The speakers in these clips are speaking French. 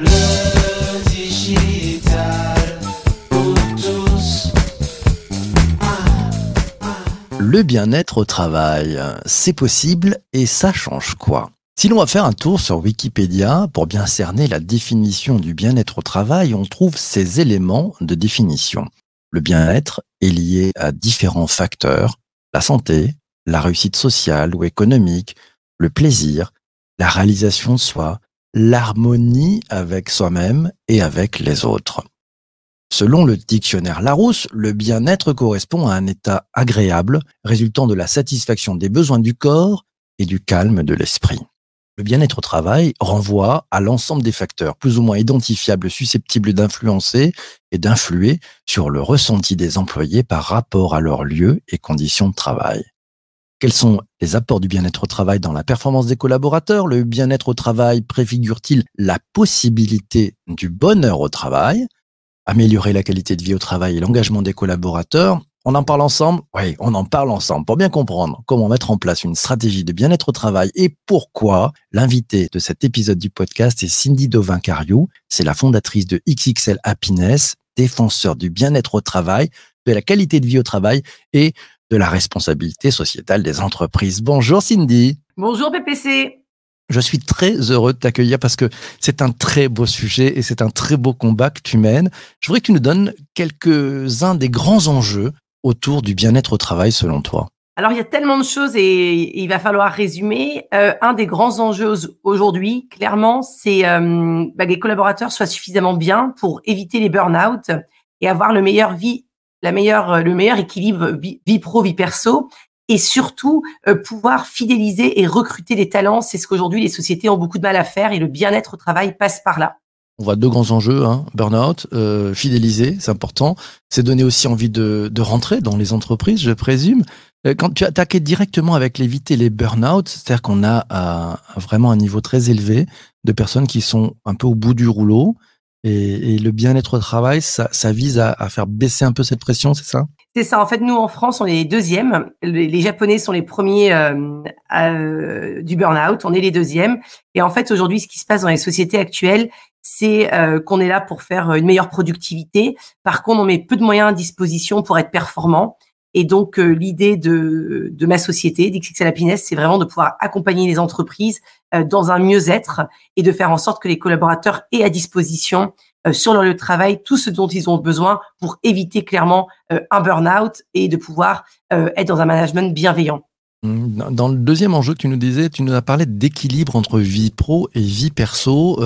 Le digital pour tous. Le bien-être au travail, c'est possible et ça change quoi? Si l'on va faire un tour sur Wikipédia pour bien cerner la définition du bien-être au travail, on trouve ces éléments de définition. Le bien-être est lié à différents facteurs, la santé, la réussite sociale ou économique, le plaisir, la réalisation de soi, l'harmonie avec soi-même et avec les autres. Selon le dictionnaire Larousse, le bien-être correspond à un état agréable résultant de la satisfaction des besoins du corps et du calme de l'esprit. Le bien-être au travail renvoie à l'ensemble des facteurs plus ou moins identifiables susceptibles d'influencer et d'influer sur le ressenti des employés par rapport à leur lieu et conditions de travail. Quels sont les apports du bien-être au travail dans la performance des collaborateurs? Le bien-être au travail préfigure-t-il la possibilité du bonheur au travail? Améliorer la qualité de vie au travail et l'engagement des collaborateurs? On en parle ensemble? Oui, on en parle ensemble pour bien comprendre comment mettre en place une stratégie de bien-être au travail et pourquoi l'invité de cet épisode du podcast est Cindy Dovin-Cariou. C'est la fondatrice de XXL Happiness, défenseur du bien-être au travail, de la qualité de vie au travail et de la responsabilité sociétale des entreprises. Bonjour Cindy. Bonjour PPC. Je suis très heureux de t'accueillir parce que c'est un très beau sujet et c'est un très beau combat que tu mènes. Je voudrais que tu nous donnes quelques-uns des grands enjeux autour du bien-être au travail selon toi. Alors il y a tellement de choses et il va falloir résumer. Euh, un des grands enjeux aujourd'hui, clairement, c'est euh, bah, que les collaborateurs soient suffisamment bien pour éviter les burn-out et avoir le meilleur vie la meilleure, euh, le meilleur équilibre vie, pro, vie perso, et surtout euh, pouvoir fidéliser et recruter des talents. C'est ce qu'aujourd'hui les sociétés ont beaucoup de mal à faire et le bien-être au travail passe par là. On voit deux grands enjeux, hein. burn-out, euh, fidéliser, c'est important. C'est donner aussi envie de, de, rentrer dans les entreprises, je présume. Quand tu attaquais directement avec l'éviter les burn-out, c'est-à-dire qu'on a vraiment un niveau très élevé de personnes qui sont un peu au bout du rouleau, et, et le bien-être au travail, ça, ça vise à, à, faire baisser un peu cette pression, c'est ça? C'est ça. En fait, nous en France, on est les deuxièmes. Les, Japonais sont les premiers euh, euh, du burn-out. On est les deuxièmes. Et en fait, aujourd'hui, ce qui se passe dans les sociétés actuelles, c'est euh, qu'on est là pour faire une meilleure productivité. Par contre, on met peu de moyens à disposition pour être performant. Et donc, euh, l'idée de, de ma société, d'XXL Happiness, c'est vraiment de pouvoir accompagner les entreprises euh, dans un mieux-être et de faire en sorte que les collaborateurs aient à disposition euh, sur leur lieu de travail tout ce dont ils ont besoin pour éviter clairement un burn-out et de pouvoir être dans un management bienveillant. Mmh, dans le deuxième enjeu que tu nous disais, tu nous as parlé d'équilibre entre vie pro et vie perso.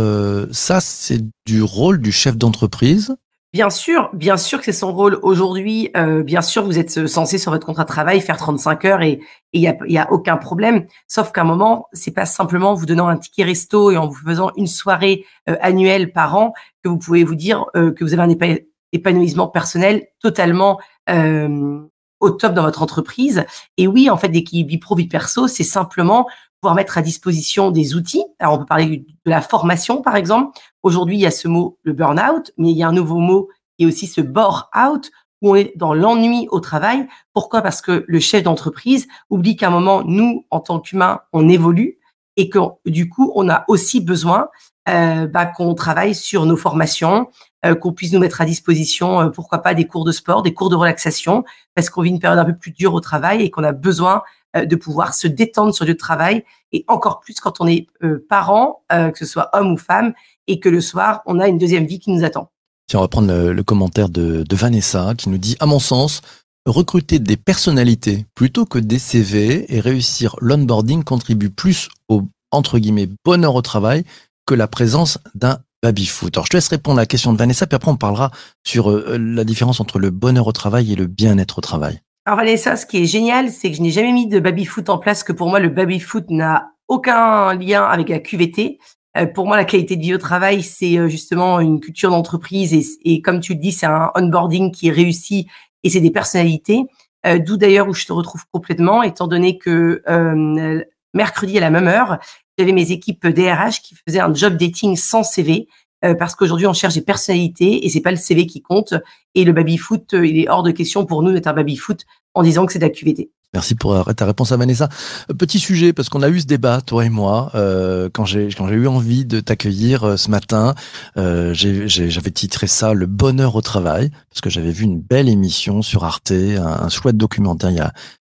ça, c'est du rôle du chef d'entreprise Bien sûr, bien sûr que c'est son rôle aujourd'hui. Euh, bien sûr, vous êtes censé sur votre contrat de travail faire 35 heures et il y a, y a aucun problème. Sauf qu'à un moment, c'est pas simplement vous donnant un ticket resto et en vous faisant une soirée euh, annuelle par an que vous pouvez vous dire euh, que vous avez un épanouissement personnel totalement euh, au top dans votre entreprise. Et oui, en fait, d'équilibre vie pro perso, c'est simplement pouvoir mettre à disposition des outils. Alors, on peut parler de la formation, par exemple. Aujourd'hui, il y a ce mot, le burn-out, mais il y a un nouveau mot qui est aussi ce bore-out, où on est dans l'ennui au travail. Pourquoi? Parce que le chef d'entreprise oublie qu'à un moment, nous, en tant qu'humains, on évolue et que du coup, on a aussi besoin euh, bah, qu'on travaille sur nos formations, euh, qu'on puisse nous mettre à disposition, euh, pourquoi pas, des cours de sport, des cours de relaxation, parce qu'on vit une période un peu plus dure au travail et qu'on a besoin de pouvoir se détendre sur le travail et encore plus quand on est parent, que ce soit homme ou femme, et que le soir, on a une deuxième vie qui nous attend. Si on va prendre le, commentaire de, de, Vanessa qui nous dit, à mon sens, recruter des personnalités plutôt que des CV et réussir l'onboarding contribue plus au, entre guillemets, bonheur au travail que la présence d'un baby-foot. Alors, je te laisse répondre à la question de Vanessa, puis après, on parlera sur la différence entre le bonheur au travail et le bien-être au travail. Alors Vanessa, ce qui est génial, c'est que je n'ai jamais mis de baby-foot en place, que pour moi, le baby-foot n'a aucun lien avec la QVT. Euh, pour moi, la qualité de vie au travail, c'est euh, justement une culture d'entreprise et, et, comme tu le dis, c'est un onboarding qui est réussi et c'est des personnalités. Euh, D'où d'ailleurs où je te retrouve complètement, étant donné que euh, mercredi à la même heure, j'avais mes équipes DRH qui faisaient un job dating sans CV. Euh, parce qu'aujourd'hui on cherche des personnalités et c'est pas le CV qui compte. Et le baby foot, euh, il est hors de question pour nous d'être un baby foot en disant que c'est de la QVT. Merci pour euh, ta réponse à Vanessa. Euh, Petit sujet, parce qu'on a eu ce débat, toi et moi, euh, quand j'ai eu envie de t'accueillir euh, ce matin. euh, J'avais titré ça Le bonheur au travail, parce que j'avais vu une belle émission sur Arte, un, un chouette documentaire il y a,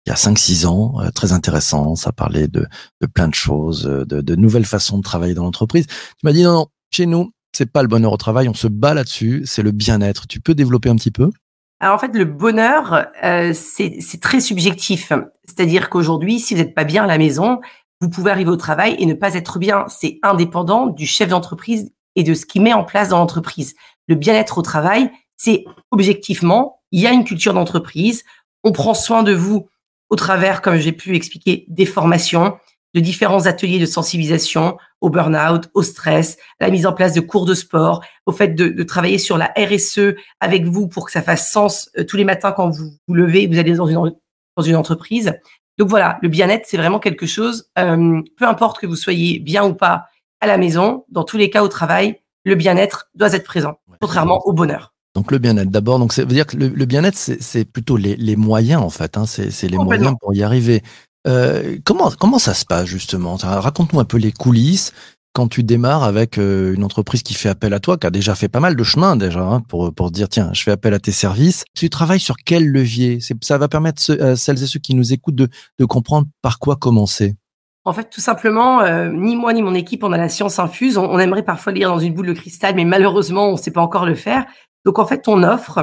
il y a 5-6 ans, très intéressant. Ça parlait de, de plein de choses, de, de nouvelles façons de travailler dans l'entreprise. Tu m'as dit non, non, chez nous, c'est pas le bonheur au travail, on se bat là-dessus, c'est le bien-être. Tu peux développer un petit peu? Alors en fait, le bonheur, euh, c'est très subjectif. C'est-à-dire qu'aujourd'hui, si vous n'êtes pas bien à la maison, vous pouvez arriver au travail et ne pas être bien. C'est indépendant du chef d'entreprise et de ce qu'il met en place dans l'entreprise. Le bien-être au travail, c'est objectivement, il y a une culture d'entreprise, on prend soin de vous au travers, comme j'ai pu expliquer, des formations, de différents ateliers de sensibilisation au burn-out, au stress, à la mise en place de cours de sport, au fait de, de travailler sur la RSE avec vous pour que ça fasse sens euh, tous les matins quand vous vous levez, vous allez dans une, dans une entreprise. Donc voilà, le bien-être, c'est vraiment quelque chose, euh, peu importe que vous soyez bien ou pas à la maison, dans tous les cas au travail, le bien-être doit être présent, contrairement au bonheur. Donc le bien-être d'abord, donc ça veut dire que le, le bien-être c'est plutôt les, les moyens en fait, hein, c'est les moyens pour y arriver. Euh, comment comment ça se passe justement? Raconte-nous un peu les coulisses quand tu démarres avec euh, une entreprise qui fait appel à toi, qui a déjà fait pas mal de chemin déjà hein, pour pour dire tiens je fais appel à tes services. Tu travailles sur quel levier? Ça va permettre ceux- à celles et ceux qui nous écoutent de de comprendre par quoi commencer. En fait, tout simplement, euh, ni moi ni mon équipe, on a la science infuse. On, on aimerait parfois lire dans une boule de cristal, mais malheureusement, on ne sait pas encore le faire. Donc, en fait, on offre,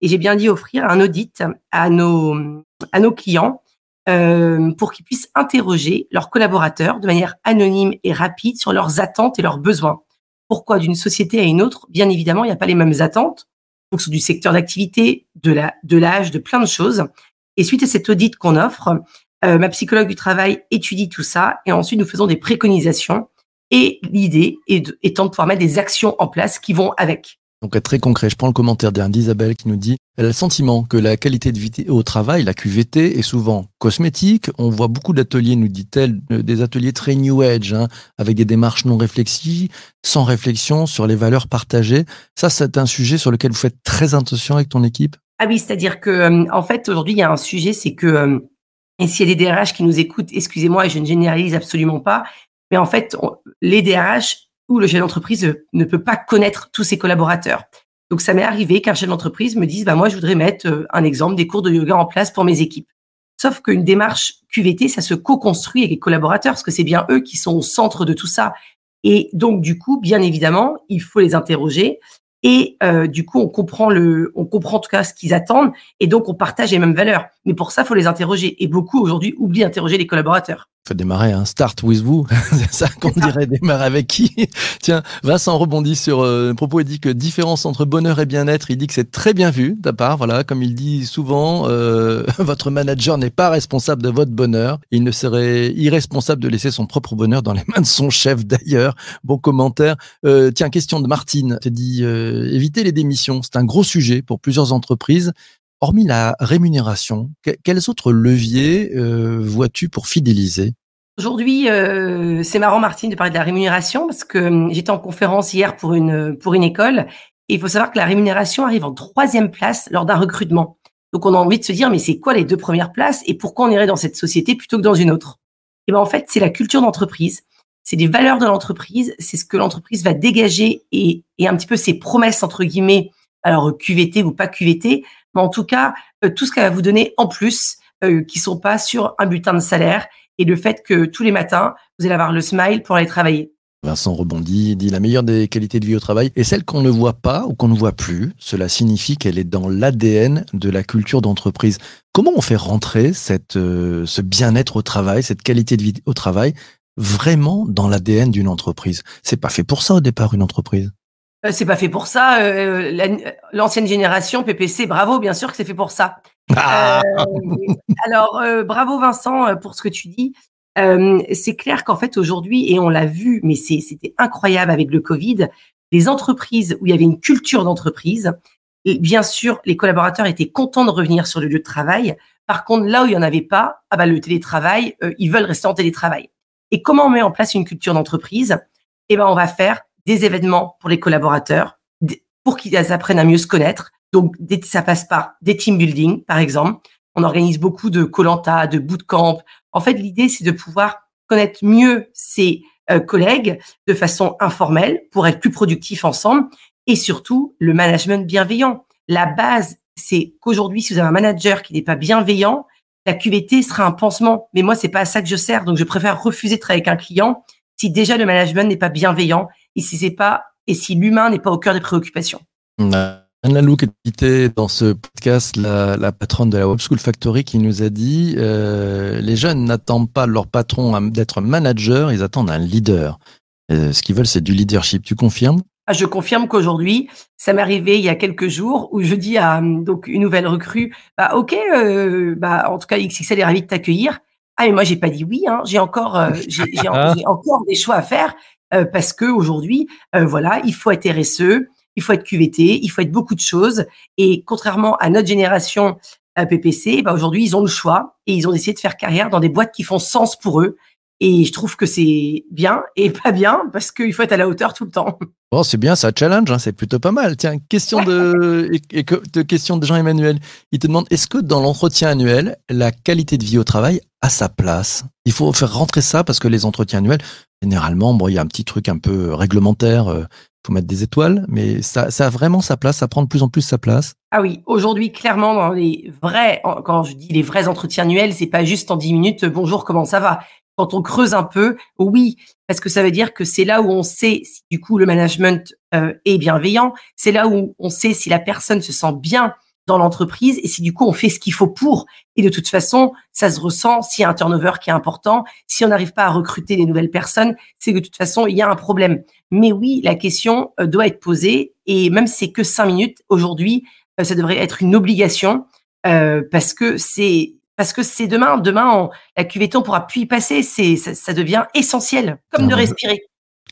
et j'ai bien dit offrir, un audit à nos, à nos clients euh, pour qu'ils puissent interroger leurs collaborateurs de manière anonyme et rapide sur leurs attentes et leurs besoins. Pourquoi d'une société à une autre? Bien évidemment, il n'y a pas les mêmes attentes en fonction du secteur d'activité, de la de l'âge, de plein de choses. Et suite à cet audit qu'on offre, euh, ma psychologue du travail étudie tout ça et ensuite nous faisons des préconisations. Et l'idée est de- étant de pouvoir mettre des actions en place qui vont avec. Donc très concret, je prends le commentaire d'Isabelle qui nous dit elle a le sentiment que la qualité de vie au travail, la QVT, est souvent cosmétique. On voit beaucoup d'ateliers, nous dit-elle, euh, des ateliers très new age, hein, avec des démarches non réflexives, sans réflexion sur les valeurs partagées. Ça, c'est un sujet sur lequel vous faites très attention avec ton équipe? Ah oui, c'est-à-dire que euh, en fait aujourd'hui il y a un sujet, c'est que euh, et s'il y a des DRH qui nous écoutent, excusez-moi, je ne généralise absolument pas, mais en fait les DRH ou le chef d'entreprise ne peut pas connaître tous ses collaborateurs. Donc ça m'est arrivé qu'un chef d'entreprise me dise bah moi je voudrais mettre euh, un exemple des cours de yoga en place pour mes équipes. Sauf qu'une démarche QVT, ça se co-construit avec les collaborateurs parce que c'est bien eux qui sont au centre de tout ça. Et donc du coup, bien évidemment, il faut les interroger et euh, du coup, on comprend le, on comprend en tout cas ce qu'ils attendent, et donc on partage les mêmes valeurs. Mais pour ça, faut les interroger. Et beaucoup aujourd'hui oublient d'interroger les collaborateurs. Faut démarrer, hein. start with vous. c'est ça qu'on dirait, démarrer avec qui? Tiens, Vincent rebondit sur euh, le propos. Il dit que différence entre bonheur et bien-être. Il dit que c'est très bien vu de ta part. Voilà, comme il dit souvent, euh, votre manager n'est pas responsable de votre bonheur. Il ne serait irresponsable de laisser son propre bonheur dans les mains de son chef. D'ailleurs, bon commentaire. Euh, tiens, question de Martine. Tu dit euh, éviter les démissions. C'est un gros sujet pour plusieurs entreprises. Hormis la rémunération, que- quels autres leviers euh, vois-tu pour fidéliser? Aujourd'hui, euh, c'est marrant, Martine, de parler de la rémunération parce que hum, j'étais en conférence hier pour une pour une école et il faut savoir que la rémunération arrive en troisième place lors d'un recrutement. Donc on a envie de se dire mais c'est quoi les deux premières places et pourquoi on irait dans cette société plutôt que dans une autre? Et ben en fait c'est la culture d'entreprise, c'est les valeurs de l'entreprise, c'est ce que l'entreprise va dégager et, et un petit peu ses promesses entre guillemets, alors QVT ou pas QVT, en tout cas euh, tout ce qu'elle va vous donner en plus, euh, qui sont pas sur un butin de salaire et le fait que tous les matins, vous allez avoir le smile pour aller travailler. Vincent rebondit, dit la meilleure des qualités de vie au travail est celle qu'on ne voit pas ou qu'on ne voit plus. Cela signifie qu'elle est dans l'ADN de la culture d'entreprise. Comment on fait rentrer cette, euh, ce bien-être au travail, cette qualité de vie au travail, vraiment dans l'ADN d'une entreprise? C'est pas fait pour ça au départ une entreprise. Euh, c'est pas fait pour ça. euh, la- L'ancienne génération, PPC, bravo, bien sûr que c'est fait pour ça. Ah Euh, alors, euh, bravo Vincent euh, pour ce que tu dis. Euh, c'est clair qu'en fait aujourd'hui, et on l'a vu, mais c'est- c'était incroyable avec le Covid, les entreprises où il y avait une culture d'entreprise, et bien sûr, les collaborateurs étaient contents de revenir sur le lieu de travail. Par contre, là où il y en avait pas, ah bah le télétravail, euh, ils veulent rester en télétravail. Et comment on met en place une culture d'entreprise? Eh ben, on va faire des événements pour les collaborateurs, pour qu'ils apprennent à mieux se connaître. Donc, ça passe par des team building, par exemple. On organise beaucoup de colanta, de bootcamp. En fait, l'idée, c'est de pouvoir connaître mieux ses euh, collègues de façon informelle pour être plus productifs ensemble et surtout le management bienveillant. La base, c'est qu'aujourd'hui, si vous avez un manager qui n'est pas bienveillant, la QVT sera un pansement. Mais moi, c'est pas à ça que je sers. Donc, je préfère refuser de travailler avec un client si déjà le management n'est pas bienveillant et si c'est pas et si l'humain n'est pas au cœur des préoccupations. Anne Lalouk était dans ce podcast la, la, patronne de la Web School Factory qui nous a dit euh, les jeunes n'attendent pas leur patron d'être manager, ils attendent un leader. Euh, ce qu'ils veulent, c'est du leadership. Tu confirmes? Ah, Je confirme qu'aujourd'hui, ça m'est arrivé il y a quelques jours où je dis à donc une nouvelle recrue, bah ok, euh, bah en tout cas XXL est ravi de t'accueillir. Ah mais moi j'ai pas dit oui, hein. j'ai encore euh, j'ai encore des choix à faire euh, parce que aujourd'hui, euh, voilà, il faut être RSE, il faut être QVT, il faut être beaucoup de choses. Et contrairement à notre génération à PPC, bah aujourd'hui, ils ont le choix et ils ont décidé de faire carrière dans des boîtes qui font sens pour eux. Et je trouve que c'est bien et pas bien parce qu'il faut être à la hauteur tout le temps. Bon, c'est bien, ça challenge, hein, c'est plutôt pas mal. Tiens, question de, question de Jean-Emmanuel. Il te demande est-ce que dans l'entretien annuel, la qualité de vie au travail a sa place? Il faut faire rentrer ça parce que les entretiens annuels, généralement, bon, il y a un petit truc un peu réglementaire. Euh, faut mettre des étoiles, mais ça, ça a vraiment sa place, ça prend de plus en plus sa place. Ah oui, aujourd'hui, clairement, dans les vrais, quand je dis les vrais entretiens annuels, c'est pas juste en 10 minutes, bonjour, comment ça va? Quand on creuse un peu, oui, parce que ça veut dire que c'est là où on sait si du coup le management euh, est bienveillant, c'est là où on sait si la personne se sent bien dans l'entreprise et si du coup on fait ce qu'il faut pour. Et de toute façon, ça se ressent s'il y a un turnover qui est important, si on n'arrive pas à recruter des nouvelles personnes, c'est que de toute façon il y a un problème. Mais oui, la question euh, doit être posée et même si c'est que cinq minutes aujourd'hui, euh, ça devrait être une obligation parce que c'est parce que c'est demain, demain on, la QVT on pourra plus y passer, c'est ça, ça, devient essentiel, comme de respirer.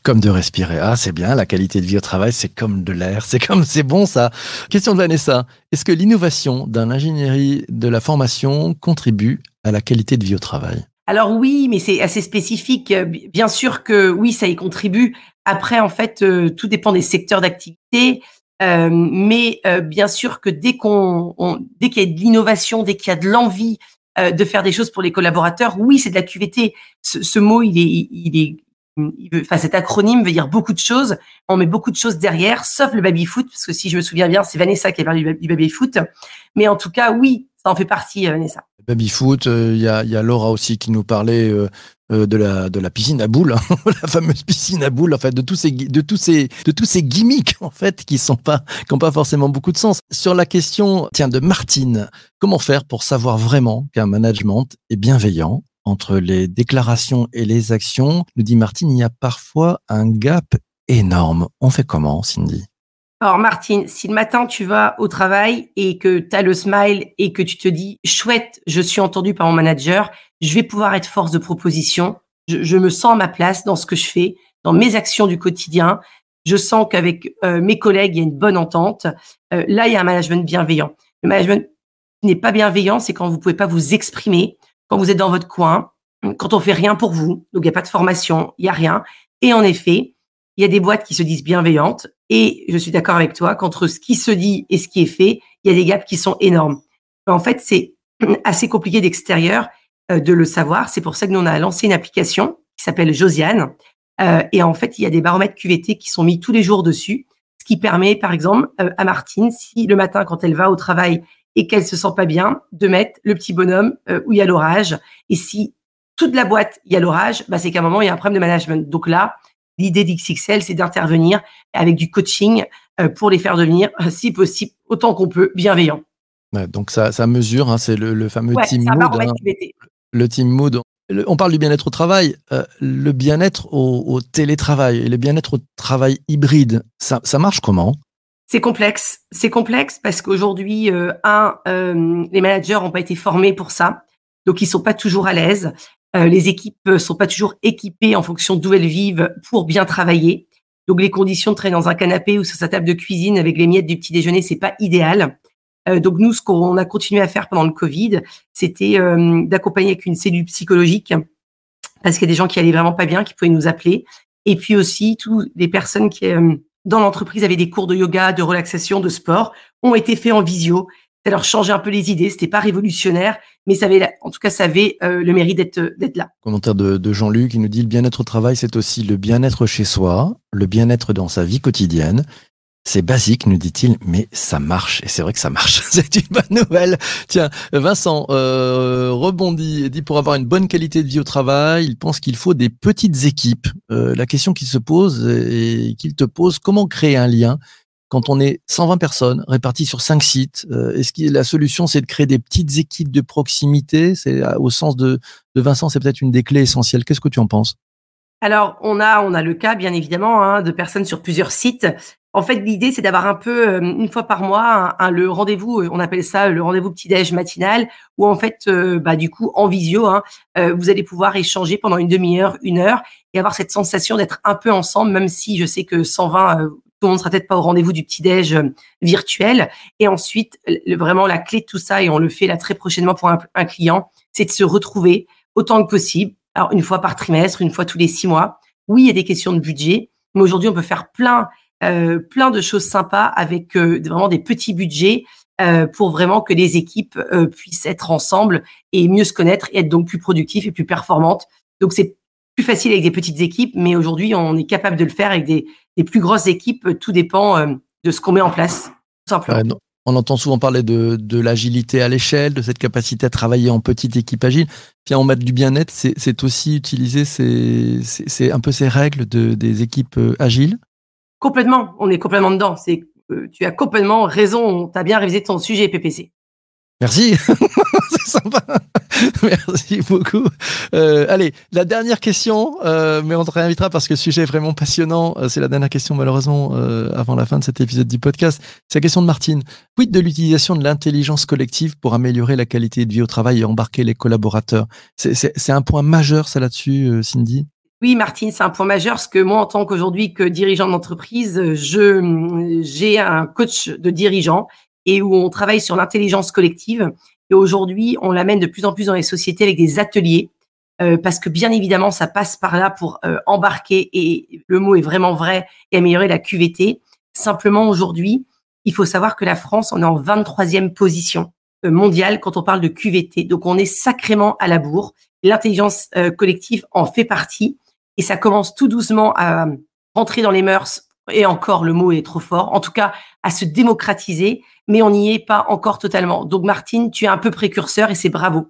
Comme de respirer. Ah, c'est bien, la qualité de vie au travail, c'est comme de l'air, c'est comme, c'est bon ça. Question de Vanessa. Est-ce que l'innovation d'un ingénierie de la formation contribue à la qualité de vie au travail? Alors oui, mais c'est assez spécifique. Bien sûr que oui, ça y contribue. Après, en fait, euh, tout dépend des secteurs d'activité. Euh, mais euh, bien sûr que dès qu'on, dès qu'il y a de l'innovation, dès qu'il y a de l'envie euh, de faire des choses pour les collaborateurs, oui, c'est de la QVT. Ce, ce mot, il est, il est enfin cet acronyme veut dire beaucoup de choses. On met beaucoup de choses derrière, sauf le baby foot, parce que si je me souviens bien, c'est Vanessa qui a parlé du baby foot. Mais en tout cas, oui, ça en fait partie, euh, Vanessa. Baby foot, euh, il y, a, y, a, Laura aussi qui nous parlait euh, de la de la piscine à boules, hein, la fameuse piscine à boules, en fait, de tous ces de tous ces de tous ces gimmicks en fait qui sont pas qui ont pas forcément beaucoup de sens. Sur la question, tiens, de Martine, comment faire pour savoir vraiment qu'un management est bienveillant entre les déclarations et les actions, nous dit Martine, il y a parfois un gap énorme. On fait comment, Cindy? Alors Martine, si le matin tu vas au travail et que tu as le smile et que tu te dis chouette, je suis entendu par mon manager, je vais pouvoir être force de proposition, je, me sens à ma place dans ce que je fais, dans mes actions du quotidien, je sens qu'avec euh, mes collègues, il y a une bonne entente. Euh, là, il y a un management bienveillant. Le management n'est pas bienveillant, c'est quand vous pouvez pas vous exprimer, quand vous êtes dans votre coin, quand on fait rien pour vous, donc il n'y a pas de formation, il y a rien. Et en effet, il y a des boîtes qui se disent bienveillantes. Et je suis d'accord avec toi qu'entre ce qui se dit et ce qui est fait, il y a des gaps qui sont énormes. En fait, c'est assez compliqué d'extérieur de le savoir. C'est pour ça que nous, on a lancé une application qui s'appelle Josiane. Euh, et en fait, il y a des baromètres QVT qui sont mis tous les jours dessus, ce qui permet, par exemple, euh, à Martine, si le matin, quand elle va au travail, et qu'elle se sent pas bien, de mettre le petit bonhomme euh, où il y a l'orage. Et si toute la boîte, il y a l'orage, bah, c'est qu'à un moment, il y a un problème de management. Donc là, l'idée d'XXL, c'est d'intervenir avec du coaching euh, pour les faire devenir, si possible, autant qu'on peut, bienveillants. Ouais, donc ça, ça mesure, hein, c'est le, le, fameux team mood. Hein, le team mood. On parle du bien-être au travail, euh, le bien-être au, télétravail le bien-être au travail hybride, ça, marche comment? C'est complexe. C'est complexe parce qu'aujourd'hui, euh, un, euh, les managers n'ont pas été formés pour ça, donc ils sont pas toujours à l'aise. Les équipes sont pas toujours équipées en fonction d'où elles vivent pour bien travailler. Donc les conditions de travailler dans un canapé ou sur sa table de cuisine avec les miettes du petit déjeuner, c'est pas idéal. Euh, donc nous, ce qu'on a continué à faire pendant le Covid, c'était euh, d'accompagner avec une cellule psychologique parce qu'il y a des gens qui allaient vraiment pas bien, qui pouvaient nous appeler. Et puis aussi, toutes les personnes qui dans l'entreprise avaient des cours de yoga, de relaxation, de sport, ont été faits en visio. ça leur changeait un peu les idées. C'était pas révolutionnaire, mais en tout cas, ça avait euh, le mérite d'être d'être là. Commentaire de, de Jean-Luc qui nous dit le bien-être au travail, c'est aussi le bien-être chez soi, le bien-être dans sa vie quotidienne. C'est basique, nous dit-il, mais ça marche. Et c'est vrai que ça marche. c'est une bonne nouvelle. Tiens, Vincent euh, rebondit dit pour avoir une bonne qualité de vie au travail, il pense qu'il faut des petites équipes. Euh, la question qui se pose et qu'il te pose, comment créer un lien quand on est 120 personnes réparties sur cinq sites? Euh, Est-ce que la solution, c'est de créer des petites équipes de proximité? C'est euh, au sens de, de Vincent, c'est peut-être une des clés essentielles. Qu'est-ce que tu en penses? Alors, on a, on a le cas, bien évidemment, hein, de personnes sur plusieurs sites. En fait, l'idée, c'est d'avoir un peu, euh, une fois par mois, le rendez-vous, euh, on appelle ça le rendez-vous petit-déj matinal, où en fait, euh, bah, du coup, en visio, hein, vous allez pouvoir échanger pendant une demi-heure, une heure, et avoir cette sensation d'être un peu ensemble, même si je sais que 120, euh, tout le monde sera peut-être pas au rendez-vous du petit-déj virtuel. Et ensuite, vraiment, la clé de tout ça, et on le fait là très prochainement pour un, un client, c'est de se retrouver autant que possible. Alors, une fois par trimestre, une fois tous les six mois. Oui, il y a des questions de budget, mais aujourd'hui, on peut faire plein euh, plein de choses sympas avec euh, vraiment des petits budgets euh, pour vraiment que les équipes puissent être ensemble et mieux se connaître et être donc plus productifs et plus performantes. Donc c'est plus facile avec des petites équipes, mais aujourd'hui on est capable de le faire avec des, plus grosses équipes. Tout dépend de ce qu'on met en place, tout simplement. On entend souvent parler de, l'agilité à l'échelle, de cette capacité à travailler en petite équipe agile. Puis en matière du bien-être, c'est aussi utiliser ces, un peu ces règles de, des équipes agiles. Complètement, on est complètement dedans. C'est euh, tu as complètement raison. Tu as bien révisé ton sujet PPC. Merci, c'est sympa. Merci beaucoup. Euh, allez, la dernière question, euh, mais on te réinvitera parce que le sujet est vraiment passionnant. C'est la dernière question malheureusement avant la fin de cet épisode du podcast. C'est la question de Martine. Quid de l'utilisation de l'intelligence collective pour améliorer la qualité de vie au travail et embarquer les collaborateurs? C'est- un point majeur ça là-dessus, Cindy? Oui, Martine, c'est un point majeur parce que moi, en tant qu'aujourd'hui que dirigeant d'entreprise, je j'ai un coach de dirigeants et où on travaille sur l'intelligence collective. Et aujourd'hui, on l'amène de plus en plus dans les sociétés avec des ateliers euh, parce que bien évidemment, ça passe par là pour euh, embarquer et le mot est vraiment vrai et améliorer la QVT. Simplement aujourd'hui, il faut savoir que la France, on est en 23e position euh, mondiale quand on parle de QVT. Donc, on est sacrément à la bourre. L'intelligence collective en fait partie et ça commence tout doucement à rentrer dans les mœurs. Et encore, le mot est trop fort. En tout cas, à se démocratiser, mais on n'y est pas encore totalement. Donc, Martine, tu es un peu précurseur et c'est bravo.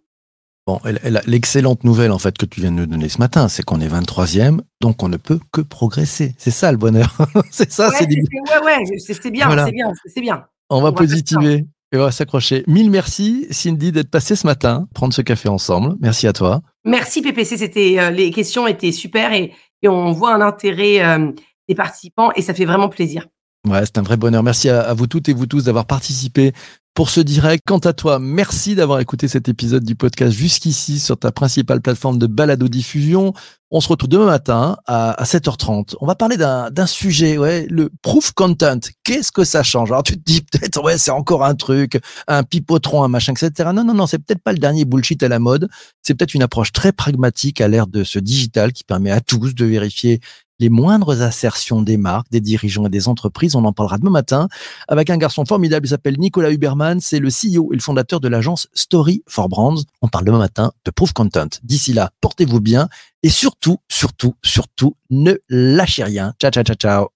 Bon, l'excellente nouvelle en fait que tu viens de nous donner ce matin, c'est qu'on est 23e, donc on ne peut que progresser. C'est ça le bonheur. c'est ça, ouais, c'est c'est- ouais, ouais, c'est bien, Voilà. c'est bien, c'est bien. On va On positiver et on va s'accrocher. Mille merci Cindy d'être passée ce matin, prendre ce café ensemble. Merci à toi. Merci PPC, c'était euh, les questions étaient super et, et on voit un intérêt euh, des participants et ça fait vraiment plaisir. Ouais, c'est un vrai bonheur. Merci à, à vous toutes et vous tous d'avoir participé pour ce direct. Quant à toi, merci d'avoir écouté cet épisode du podcast jusqu'ici sur ta principale plateforme de balado diffusion. On se retrouve demain matin à, à 7h30. On va parler d'un d'un sujet, ouais, le proof content. Qu'est-ce que ça change? Alors tu te dis peut-être, ouais, c'est encore un truc, un pipotron, un machin, etc. Non, non, non, c'est peut-être pas le dernier bullshit à la mode. C'est peut-être une approche très pragmatique à l'ère de ce digital qui permet à tous de vérifier les moindres assertions des marques, des dirigeants et des entreprises. On en parlera demain matin avec un garçon formidable. Il s'appelle Nicolas Huberman. C'est le CEO et le fondateur de l'agence Story for Brands. On parle demain matin de Proof Content. D'ici là, portez-vous bien et surtout, surtout, surtout, ne lâchez rien. Ciao, ciao, ciao, ciao.